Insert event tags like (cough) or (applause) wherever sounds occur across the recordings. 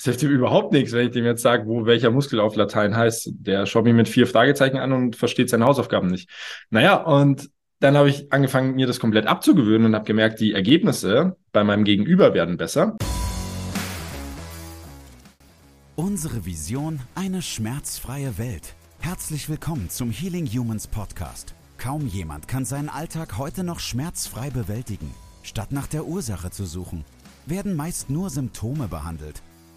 Das hilft ihm überhaupt nichts, wenn ich dem jetzt sage, wo welcher Muskel auf Latein heißt. Der schaut mich mit vier Fragezeichen an und versteht seine Hausaufgaben nicht. Naja, und dann habe ich angefangen, mir das komplett abzugewöhnen und habe gemerkt, die Ergebnisse bei meinem Gegenüber werden besser. Unsere Vision, eine schmerzfreie Welt. Herzlich willkommen zum Healing Humans Podcast. Kaum jemand kann seinen Alltag heute noch schmerzfrei bewältigen. Statt nach der Ursache zu suchen, werden meist nur Symptome behandelt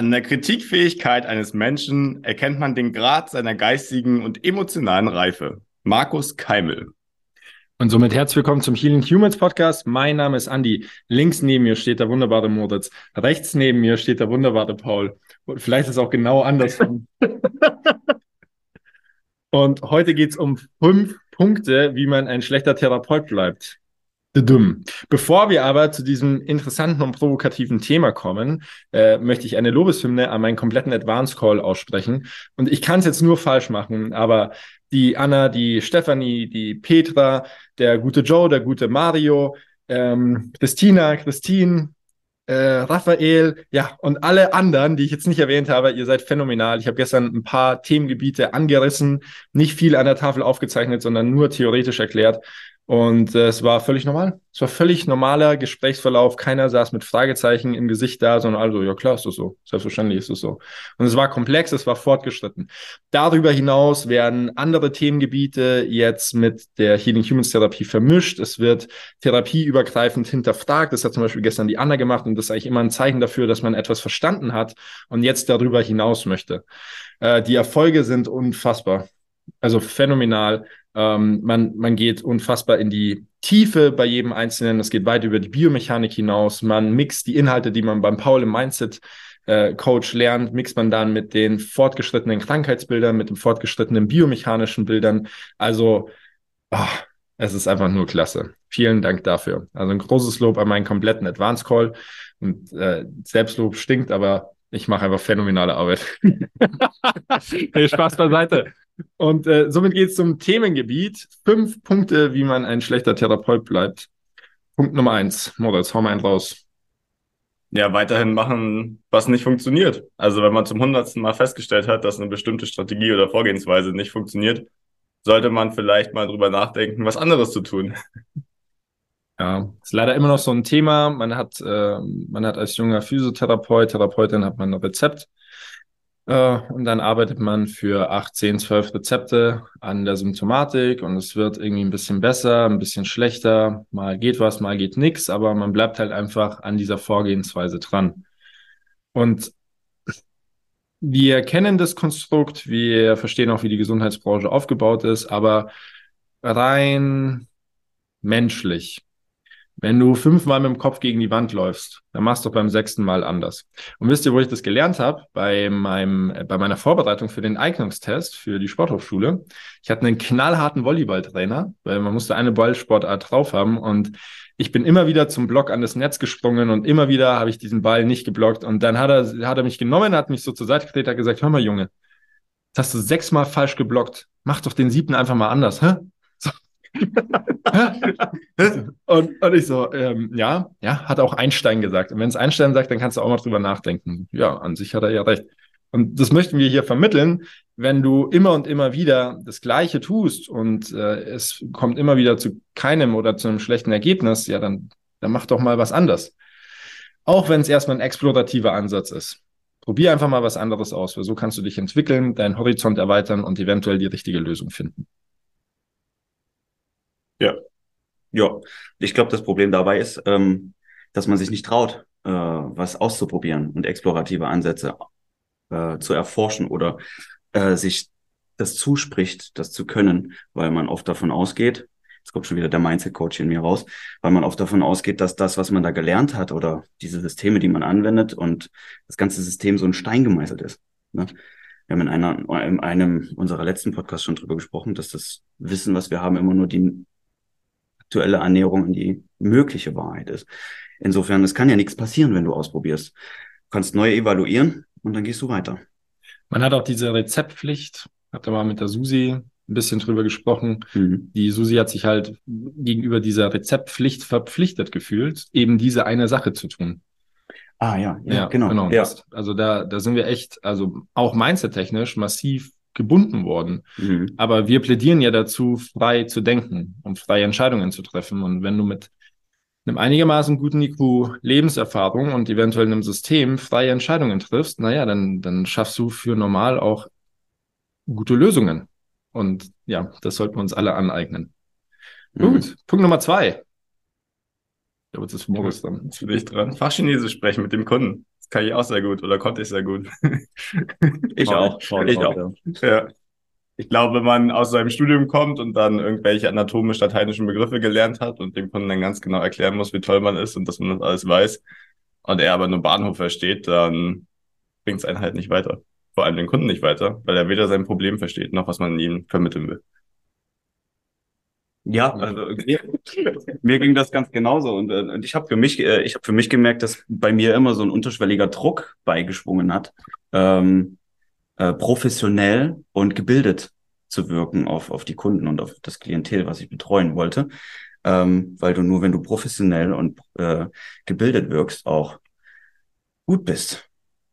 An der Kritikfähigkeit eines Menschen erkennt man den Grad seiner geistigen und emotionalen Reife. Markus Keimel. Und somit herzlich willkommen zum Healing Humans Podcast. Mein Name ist Andy. Links neben mir steht der wunderbare Moritz. Rechts neben mir steht der wunderbare Paul. Und vielleicht ist es auch genau andersrum. (laughs) und heute geht es um fünf Punkte, wie man ein schlechter Therapeut bleibt. Bevor wir aber zu diesem interessanten und provokativen Thema kommen, äh, möchte ich eine Lobeshymne an meinen kompletten Advance Call aussprechen. Und ich kann es jetzt nur falsch machen, aber die Anna, die Stefanie, die Petra, der gute Joe, der gute Mario, ähm, Christina, Christine, äh, Raphael, ja, und alle anderen, die ich jetzt nicht erwähnt habe, ihr seid phänomenal. Ich habe gestern ein paar Themengebiete angerissen, nicht viel an der Tafel aufgezeichnet, sondern nur theoretisch erklärt. Und äh, es war völlig normal. Es war völlig normaler Gesprächsverlauf. Keiner saß mit Fragezeichen im Gesicht da, sondern also, ja klar, ist das so. Selbstverständlich ist es so. Und es war komplex, es war fortgeschritten. Darüber hinaus werden andere Themengebiete jetzt mit der Healing Humans Therapie vermischt. Es wird therapieübergreifend hinterfragt. Das hat zum Beispiel gestern die Anna gemacht und das ist eigentlich immer ein Zeichen dafür, dass man etwas verstanden hat und jetzt darüber hinaus möchte. Äh, die Erfolge sind unfassbar. Also phänomenal. Ähm, man, man geht unfassbar in die Tiefe bei jedem Einzelnen. Es geht weit über die Biomechanik hinaus. Man mixt die Inhalte, die man beim Paul im Mindset äh, Coach lernt, mixt man dann mit den fortgeschrittenen Krankheitsbildern, mit den fortgeschrittenen biomechanischen Bildern. Also, oh, es ist einfach nur klasse. Vielen Dank dafür. Also ein großes Lob an meinen kompletten Advanced Call. Und äh, Selbstlob stinkt, aber ich mache einfach phänomenale Arbeit. (laughs) hey, Spaß beiseite. Und äh, somit geht es zum Themengebiet. Fünf Punkte, wie man ein schlechter Therapeut bleibt. Punkt Nummer eins. Moritz, hau mal einen raus. Ja, weiterhin machen, was nicht funktioniert. Also wenn man zum hundertsten Mal festgestellt hat, dass eine bestimmte Strategie oder Vorgehensweise nicht funktioniert, sollte man vielleicht mal drüber nachdenken, was anderes zu tun. Ja, ist leider immer noch so ein Thema. Man hat, äh, man hat als junger Physiotherapeut, Therapeutin hat man ein Rezept und dann arbeitet man für acht, zehn, zwölf Rezepte an der Symptomatik und es wird irgendwie ein bisschen besser, ein bisschen schlechter. Mal geht was, mal geht nichts, aber man bleibt halt einfach an dieser Vorgehensweise dran. Und wir kennen das Konstrukt, wir verstehen auch, wie die Gesundheitsbranche aufgebaut ist, aber rein menschlich wenn du fünfmal mit dem Kopf gegen die Wand läufst, dann machst du beim sechsten Mal anders. Und wisst ihr, wo ich das gelernt habe? Bei meinem, bei meiner Vorbereitung für den Eignungstest für die Sporthochschule. Ich hatte einen knallharten Volleyballtrainer, weil man musste eine Ballsportart drauf haben und ich bin immer wieder zum Block an das Netz gesprungen und immer wieder habe ich diesen Ball nicht geblockt und dann hat er, hat er mich genommen, hat mich so zur Seite gedreht, hat gesagt, hör mal Junge, jetzt hast du sechsmal falsch geblockt. Mach doch den siebten einfach mal anders, hä? Und, und ich so, ähm, ja, ja, hat auch Einstein gesagt. Und wenn es Einstein sagt, dann kannst du auch mal drüber nachdenken. Ja, an sich hat er ja recht. Und das möchten wir hier vermitteln. Wenn du immer und immer wieder das Gleiche tust und äh, es kommt immer wieder zu keinem oder zu einem schlechten Ergebnis, ja, dann, dann mach doch mal was anders. Auch wenn es erstmal ein explorativer Ansatz ist. Probier einfach mal was anderes aus, weil so kannst du dich entwickeln, deinen Horizont erweitern und eventuell die richtige Lösung finden. Ja. Ja. Ich glaube, das Problem dabei ist, ähm, dass man sich nicht traut, äh, was auszuprobieren und explorative Ansätze äh, zu erforschen oder äh, sich das zuspricht, das zu können, weil man oft davon ausgeht, jetzt kommt schon wieder der Mindset-Coach in mir raus, weil man oft davon ausgeht, dass das, was man da gelernt hat oder diese Systeme, die man anwendet und das ganze System so ein Stein gemeißelt ist. Ne? Wir haben in, einer, in einem unserer letzten Podcasts schon drüber gesprochen, dass das Wissen, was wir haben, immer nur die aktuelle Annäherung an die mögliche Wahrheit ist. Insofern, es kann ja nichts passieren, wenn du ausprobierst. Du kannst neu evaluieren und dann gehst du weiter. Man hat auch diese Rezeptpflicht, hat da mal mit der Susi ein bisschen drüber gesprochen. Mhm. Die Susi hat sich halt gegenüber dieser Rezeptpflicht verpflichtet gefühlt, eben diese eine Sache zu tun. Ah ja, ja, ja genau. genau. Ja. also da, da sind wir echt, also auch mindset-technisch massiv gebunden worden. Mhm. Aber wir plädieren ja dazu, frei zu denken und freie Entscheidungen zu treffen. Und wenn du mit einem einigermaßen guten IQ Lebenserfahrung und eventuell einem System freie Entscheidungen triffst, naja, dann, dann schaffst du für normal auch gute Lösungen. Und ja, das sollten wir uns alle aneignen. Mhm. Gut, Punkt Nummer zwei. Ich glaube, das ist Moritz dann. Jetzt bin ich dran. Fachchinesisch sprechen mit dem Kunden. Kann ich auch sehr gut oder konnte ich sehr gut. ich auch. Ich auch. Ja. Ich glaube, wenn man aus seinem Studium kommt und dann irgendwelche anatomisch-lateinischen Begriffe gelernt hat und dem Kunden dann ganz genau erklären muss, wie toll man ist und dass man das alles weiß und er aber nur Bahnhof versteht, dann bringt es einen halt nicht weiter. Vor allem den Kunden nicht weiter, weil er weder sein Problem versteht, noch was man ihm vermitteln will. Ja, also mir, (laughs) mir ging das ganz genauso. Und, äh, und ich habe für mich, äh, ich habe für mich gemerkt, dass bei mir immer so ein unterschwelliger Druck beigeschwungen hat, ähm, äh, professionell und gebildet zu wirken auf auf die Kunden und auf das Klientel, was ich betreuen wollte, ähm, weil du nur wenn du professionell und äh, gebildet wirkst auch gut bist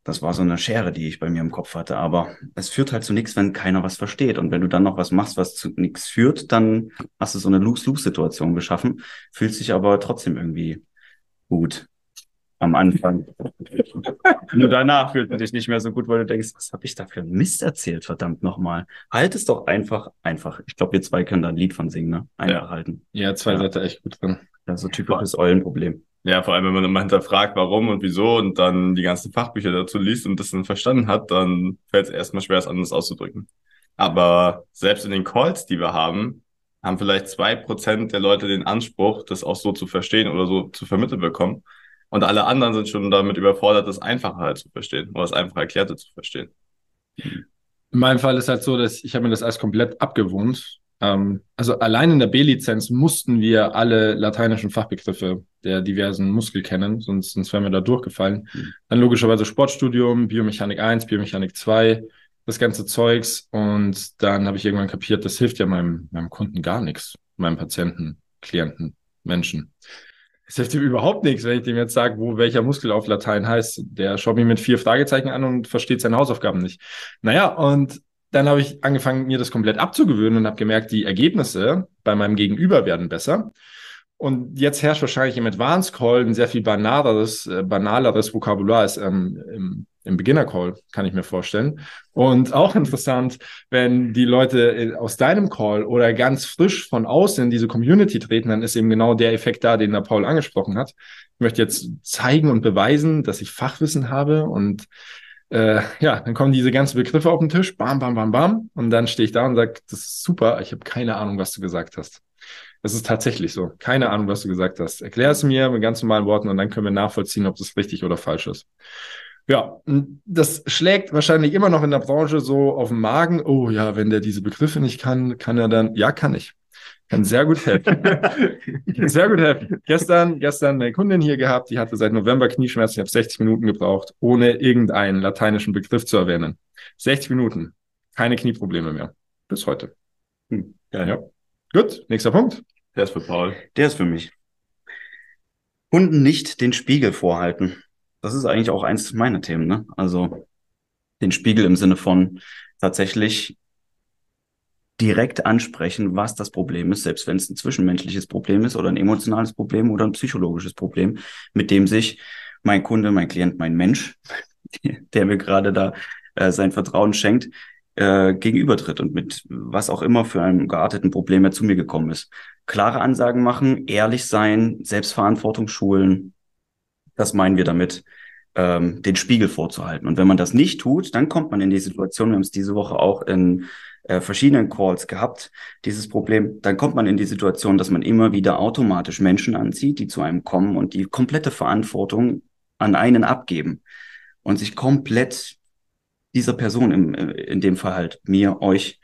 das war so eine Schere, die ich bei mir im Kopf hatte. Aber es führt halt zu nichts, wenn keiner was versteht. Und wenn du dann noch was machst, was zu nichts führt, dann hast du so eine Lose-Lose-Situation geschaffen, fühlt sich aber trotzdem irgendwie gut am Anfang. (laughs) Nur danach fühlt man dich nicht mehr so gut, weil du denkst, was habe ich da für Mist erzählt, verdammt nochmal. Halt es doch einfach, einfach. Ich glaube, wir zwei können da ein Lied von singen, ne? Einfach ja. halten. Ja, zwei ja. seid ihr echt gut drin. Ist so typisches Eulenproblem. Ja, vor allem, wenn man immer hinterfragt, warum und wieso und dann die ganzen Fachbücher dazu liest und das dann verstanden hat, dann fällt es erstmal schwer, es anders auszudrücken. Aber selbst in den Calls, die wir haben, haben vielleicht zwei Prozent der Leute den Anspruch, das auch so zu verstehen oder so zu vermitteln bekommen. Und alle anderen sind schon damit überfordert, das einfacher halt zu verstehen oder das einfach Erklärte zu verstehen. In meinem Fall ist halt so, dass ich habe mir das alles komplett abgewohnt ähm, also allein in der B-Lizenz mussten wir alle lateinischen Fachbegriffe der diversen Muskel kennen, sonst, sonst wären wir da durchgefallen. Mhm. Dann logischerweise Sportstudium, Biomechanik 1, Biomechanik 2, das ganze Zeugs. Und dann habe ich irgendwann kapiert, das hilft ja meinem, meinem Kunden gar nichts, meinem Patienten, Klienten, Menschen. Es hilft ihm überhaupt nichts, wenn ich dem jetzt sage, wo welcher Muskel auf Latein heißt. Der schaut mich mit vier Fragezeichen an und versteht seine Hausaufgaben nicht. Naja, und dann habe ich angefangen, mir das komplett abzugewöhnen und habe gemerkt, die Ergebnisse bei meinem Gegenüber werden besser. Und jetzt herrscht wahrscheinlich im Advanced Call ein sehr viel banaleres, äh, banaleres Vokabular als ähm, im, im Beginner Call, kann ich mir vorstellen. Und auch interessant, wenn die Leute äh, aus deinem Call oder ganz frisch von außen in diese Community treten, dann ist eben genau der Effekt da, den der Paul angesprochen hat. Ich möchte jetzt zeigen und beweisen, dass ich Fachwissen habe und äh, ja, dann kommen diese ganzen Begriffe auf den Tisch, bam, bam, bam, bam. Und dann stehe ich da und sage, das ist super, ich habe keine Ahnung, was du gesagt hast. Das ist tatsächlich so. Keine Ahnung, was du gesagt hast. Erklär es mir mit ganz normalen Worten und dann können wir nachvollziehen, ob das richtig oder falsch ist. Ja, das schlägt wahrscheinlich immer noch in der Branche so auf den Magen. Oh ja, wenn der diese Begriffe nicht kann, kann er dann, ja, kann ich. Kann sehr gut helfen. (laughs) sehr gut helfen. Gestern, gestern eine Kundin hier gehabt, die hatte seit November Knieschmerzen. Ich habe 60 Minuten gebraucht, ohne irgendeinen lateinischen Begriff zu erwähnen. 60 Minuten. Keine Knieprobleme mehr. Bis heute. Hm. Ja, ja. Gut, nächster Punkt. Der ist für Paul. Der ist für mich. Kunden nicht den Spiegel vorhalten. Das ist eigentlich auch eins meiner Themen, ne? Also den Spiegel im Sinne von tatsächlich direkt ansprechen, was das Problem ist, selbst wenn es ein zwischenmenschliches Problem ist oder ein emotionales Problem oder ein psychologisches Problem, mit dem sich mein Kunde, mein Klient, mein Mensch, (laughs) der mir gerade da äh, sein Vertrauen schenkt, äh, gegenübertritt und mit was auch immer für einem gearteten Problem er zu mir gekommen ist. Klare Ansagen machen, ehrlich sein, Selbstverantwortung schulen, das meinen wir damit, ähm, den Spiegel vorzuhalten. Und wenn man das nicht tut, dann kommt man in die Situation, wir haben es diese Woche auch in äh, verschiedenen Calls gehabt, dieses Problem. Dann kommt man in die Situation, dass man immer wieder automatisch Menschen anzieht, die zu einem kommen und die komplette Verantwortung an einen abgeben und sich komplett dieser Person, im, äh, in dem Fall halt mir, euch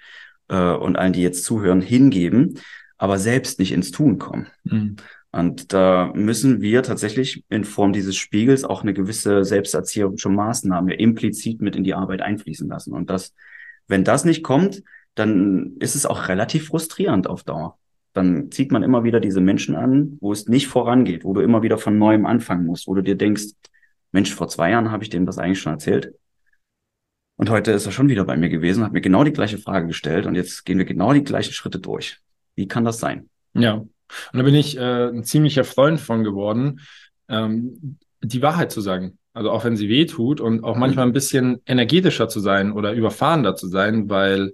äh, und allen, die jetzt zuhören, hingeben, aber selbst nicht ins Tun kommen. Mhm. Und da müssen wir tatsächlich in Form dieses Spiegels auch eine gewisse selbsterzieherische Maßnahme implizit mit in die Arbeit einfließen lassen. Und das, wenn das nicht kommt, dann ist es auch relativ frustrierend auf Dauer. Dann zieht man immer wieder diese Menschen an, wo es nicht vorangeht, wo du immer wieder von neuem anfangen musst, wo du dir denkst, Mensch, vor zwei Jahren habe ich dem das eigentlich schon erzählt. Und heute ist er schon wieder bei mir gewesen, hat mir genau die gleiche Frage gestellt und jetzt gehen wir genau die gleichen Schritte durch. Wie kann das sein? Ja, und da bin ich äh, ein ziemlicher Freund von geworden, ähm, die Wahrheit zu sagen. Also auch wenn sie weh tut und auch manchmal ein bisschen energetischer zu sein oder überfahrender zu sein, weil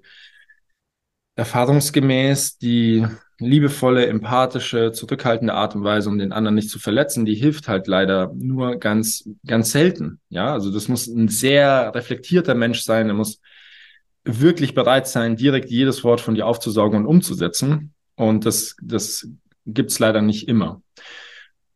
erfahrungsgemäß die liebevolle, empathische, zurückhaltende Art und Weise, um den anderen nicht zu verletzen, die hilft halt leider nur ganz, ganz selten. Ja, also das muss ein sehr reflektierter Mensch sein. Er muss wirklich bereit sein, direkt jedes Wort von dir aufzusaugen und umzusetzen. Und das, das gibt es leider nicht immer.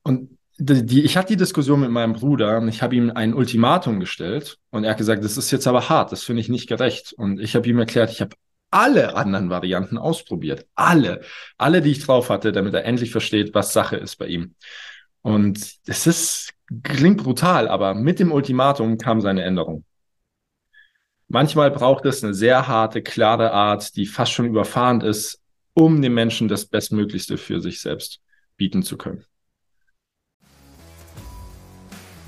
Und die, die, ich hatte die Diskussion mit meinem Bruder und ich habe ihm ein Ultimatum gestellt und er hat gesagt, das ist jetzt aber hart, das finde ich nicht gerecht. Und ich habe ihm erklärt, ich habe alle anderen Varianten ausprobiert. Alle. Alle, die ich drauf hatte, damit er endlich versteht, was Sache ist bei ihm. Und es ist, klingt brutal, aber mit dem Ultimatum kam seine Änderung. Manchmal braucht es eine sehr harte, klare Art, die fast schon überfahrend ist, um dem Menschen das Bestmöglichste für sich selbst bieten zu können.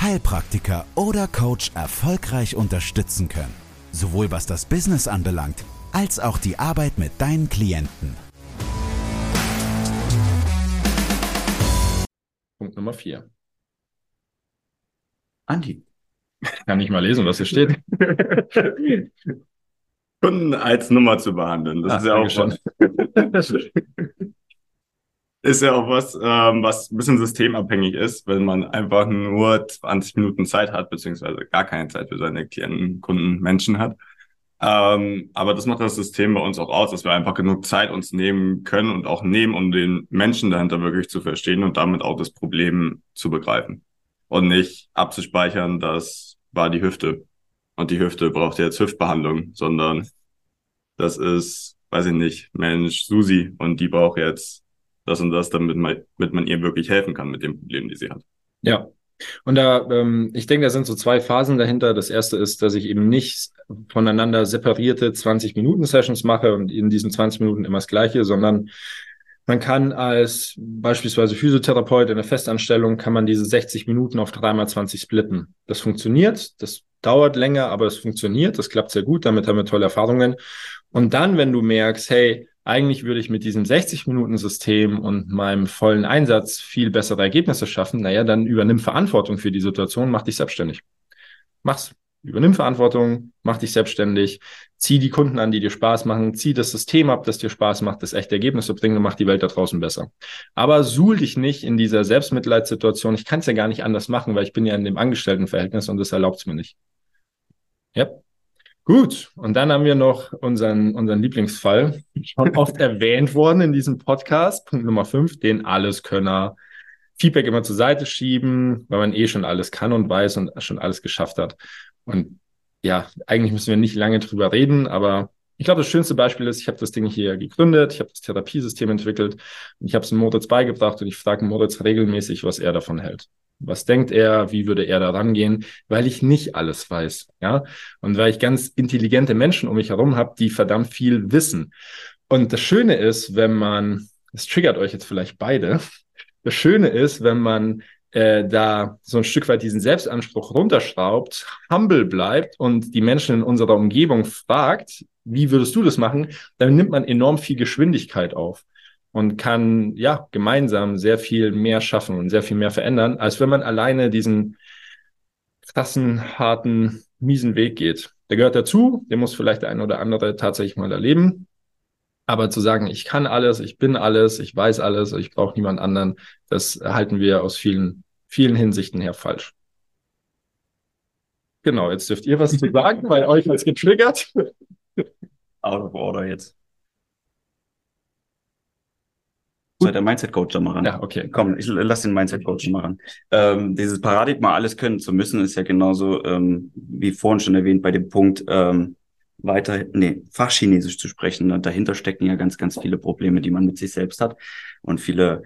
Heilpraktiker oder Coach erfolgreich unterstützen können. Sowohl was das Business anbelangt, als auch die Arbeit mit deinen Klienten. Punkt Nummer vier. Andi. Kann ich mal lesen, was hier steht. (laughs) Kunden als Nummer zu behandeln. Das Ach, ist ja auch schon. (laughs) ist ja auch was, ähm, was ein bisschen systemabhängig ist, wenn man einfach nur 20 Minuten Zeit hat, beziehungsweise gar keine Zeit für seine Klienten, Kunden, Menschen hat. Ähm, aber das macht das System bei uns auch aus, dass wir einfach genug Zeit uns nehmen können und auch nehmen, um den Menschen dahinter wirklich zu verstehen und damit auch das Problem zu begreifen. Und nicht abzuspeichern, das war die Hüfte. Und die Hüfte braucht jetzt Hüftbehandlung, sondern das ist, weiß ich nicht, Mensch, Susi und die braucht jetzt das und das, damit man, damit man ihr wirklich helfen kann mit dem Problem, die sie hat. Ja. Und da, ähm, ich denke, da sind so zwei Phasen dahinter. Das erste ist, dass ich eben nicht voneinander separierte 20-Minuten-Sessions mache und in diesen 20 Minuten immer das Gleiche, sondern man kann als beispielsweise Physiotherapeut in der Festanstellung, kann man diese 60 Minuten auf 3x20 splitten. Das funktioniert, das dauert länger, aber es funktioniert, das klappt sehr gut, damit haben wir tolle Erfahrungen. Und dann, wenn du merkst, hey, eigentlich würde ich mit diesem 60-Minuten-System und meinem vollen Einsatz viel bessere Ergebnisse schaffen, naja, dann übernimm Verantwortung für die Situation, mach dich selbstständig. Mach's. Übernimm Verantwortung, mach dich selbstständig, zieh die Kunden an, die dir Spaß machen, zieh das System ab, das dir Spaß macht, das echte Ergebnisse bringt und mach die Welt da draußen besser. Aber suhl dich nicht in dieser Selbstmitleidssituation. Ich kann es ja gar nicht anders machen, weil ich bin ja in dem Angestelltenverhältnis und das erlaubt es mir nicht. Ja. Gut, und dann haben wir noch unseren, unseren Lieblingsfall, schon (laughs) oft erwähnt worden in diesem Podcast, Punkt Nummer fünf, den Alleskönner. Feedback immer zur Seite schieben, weil man eh schon alles kann und weiß und schon alles geschafft hat. Und ja, eigentlich müssen wir nicht lange drüber reden, aber ich glaube, das schönste Beispiel ist, ich habe das Ding hier gegründet, ich habe das Therapiesystem entwickelt und ich habe es Moritz beigebracht und ich frage Moritz regelmäßig, was er davon hält. Was denkt er? Wie würde er da rangehen? Weil ich nicht alles weiß, ja. Und weil ich ganz intelligente Menschen um mich herum habe, die verdammt viel wissen. Und das Schöne ist, wenn man, es triggert euch jetzt vielleicht beide. Das Schöne ist, wenn man äh, da so ein Stück weit diesen Selbstanspruch runterschraubt, humble bleibt und die Menschen in unserer Umgebung fragt, wie würdest du das machen, dann nimmt man enorm viel Geschwindigkeit auf und kann ja gemeinsam sehr viel mehr schaffen und sehr viel mehr verändern, als wenn man alleine diesen krassen, harten, miesen Weg geht. Der gehört dazu, den muss vielleicht der ein oder andere tatsächlich mal erleben. Aber zu sagen, ich kann alles, ich bin alles, ich weiß alles, ich brauche niemand anderen, das halten wir aus vielen, vielen Hinsichten her falsch. Genau, jetzt dürft ihr was zu sagen, weil euch als getriggert. Out of order jetzt. Soll der Mindset-Coach da mal ran? Ja, okay. Komm, ich lass den Mindset-Coach mal ran. Ähm, dieses Paradigma, alles können zu müssen, ist ja genauso, ähm, wie vorhin schon erwähnt, bei dem Punkt, ähm, weiter, nee, Fachchinesisch zu sprechen. Und dahinter stecken ja ganz, ganz viele Probleme, die man mit sich selbst hat. Und viele,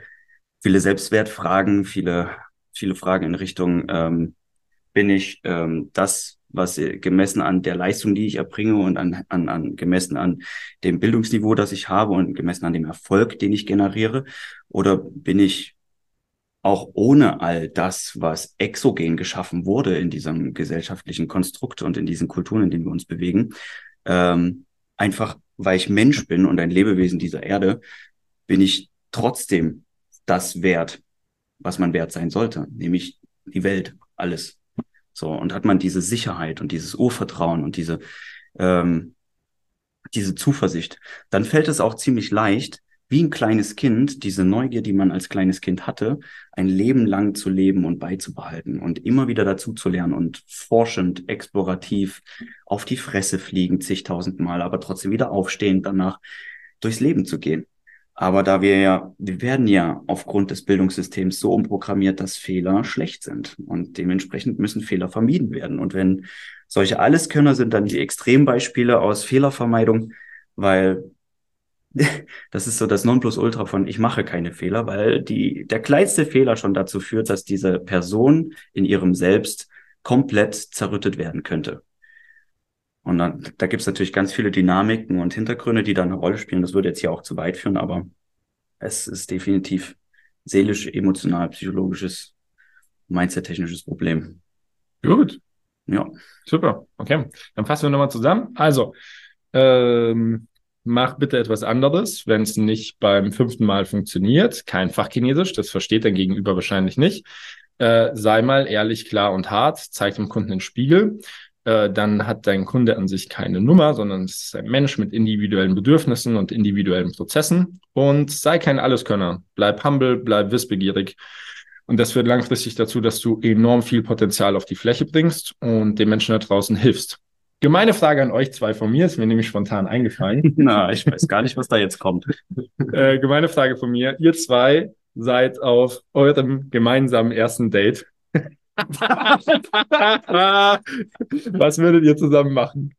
viele Selbstwertfragen, viele, viele Fragen in Richtung, ähm, bin ich ähm, das, was äh, gemessen an der Leistung, die ich erbringe und an, an, an gemessen an dem Bildungsniveau, das ich habe und gemessen an dem Erfolg, den ich generiere? Oder bin ich auch ohne all das, was exogen geschaffen wurde in diesem gesellschaftlichen Konstrukt und in diesen Kulturen, in denen wir uns bewegen, ähm, einfach weil ich Mensch bin und ein Lebewesen dieser Erde, bin ich trotzdem das wert, was man wert sein sollte, nämlich die Welt, alles. So, und hat man diese Sicherheit und dieses Urvertrauen und diese, ähm, diese Zuversicht, dann fällt es auch ziemlich leicht, wie ein kleines Kind, diese Neugier, die man als kleines Kind hatte, ein Leben lang zu leben und beizubehalten und immer wieder dazu zu lernen und forschend, explorativ auf die Fresse fliegen, zigtausend Mal, aber trotzdem wieder aufstehen, danach durchs Leben zu gehen. Aber da wir ja, wir werden ja aufgrund des Bildungssystems so umprogrammiert, dass Fehler schlecht sind. Und dementsprechend müssen Fehler vermieden werden. Und wenn solche Alleskönner sind dann die Extrembeispiele aus Fehlervermeidung, weil (laughs) das ist so das Nonplusultra von ich mache keine Fehler, weil die, der kleinste Fehler schon dazu führt, dass diese Person in ihrem Selbst komplett zerrüttet werden könnte. Und dann, da gibt es natürlich ganz viele Dynamiken und Hintergründe, die da eine Rolle spielen. Das würde jetzt hier auch zu weit führen, aber es ist definitiv seelisch, emotional, psychologisches, mindset-technisches Problem. Gut. Ja. Super. Okay. Dann fassen wir nochmal zusammen. Also, ähm, mach bitte etwas anderes, wenn es nicht beim fünften Mal funktioniert. Kein Fachchinesisch, das versteht dein Gegenüber wahrscheinlich nicht. Äh, sei mal ehrlich, klar und hart, zeig dem Kunden den Spiegel äh, dann hat dein Kunde an sich keine Nummer, sondern es ist ein Mensch mit individuellen Bedürfnissen und individuellen Prozessen. Und sei kein Alleskönner. Bleib humble, bleib wissbegierig. Und das führt langfristig dazu, dass du enorm viel Potenzial auf die Fläche bringst und den Menschen da draußen hilfst. Gemeine Frage an euch zwei von mir, ist mir nämlich spontan eingefallen. (laughs) Na, ich weiß gar nicht, was da jetzt kommt. (laughs) äh, gemeine Frage von mir. Ihr zwei seid auf eurem gemeinsamen ersten Date (laughs) Was würdet ihr zusammen machen?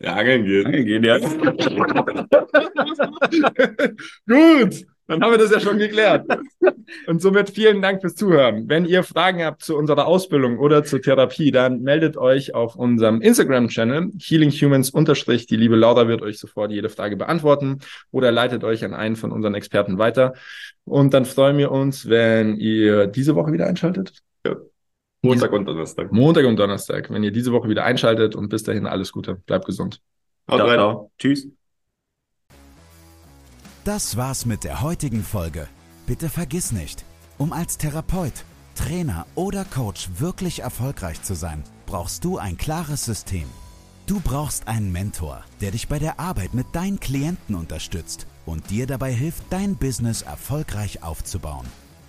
Ja, angeln gehen. Angeln gehen, ja. (laughs) Gut, dann haben wir das ja schon geklärt. Und somit vielen Dank fürs Zuhören. Wenn ihr Fragen habt zu unserer Ausbildung oder zur Therapie, dann meldet euch auf unserem Instagram-Channel Healing Humans unterstrich. Die liebe Laura wird euch sofort jede Frage beantworten oder leitet euch an einen von unseren Experten weiter. Und dann freuen wir uns, wenn ihr diese Woche wieder einschaltet. Montag und Donnerstag. Montag und Donnerstag. Wenn ihr diese Woche wieder einschaltet und bis dahin alles Gute. Bleibt gesund. Haut rein. Tschüss. Das war's mit der heutigen Folge. Bitte vergiss nicht, um als Therapeut, Trainer oder Coach wirklich erfolgreich zu sein, brauchst du ein klares System. Du brauchst einen Mentor, der dich bei der Arbeit mit deinen Klienten unterstützt und dir dabei hilft, dein Business erfolgreich aufzubauen.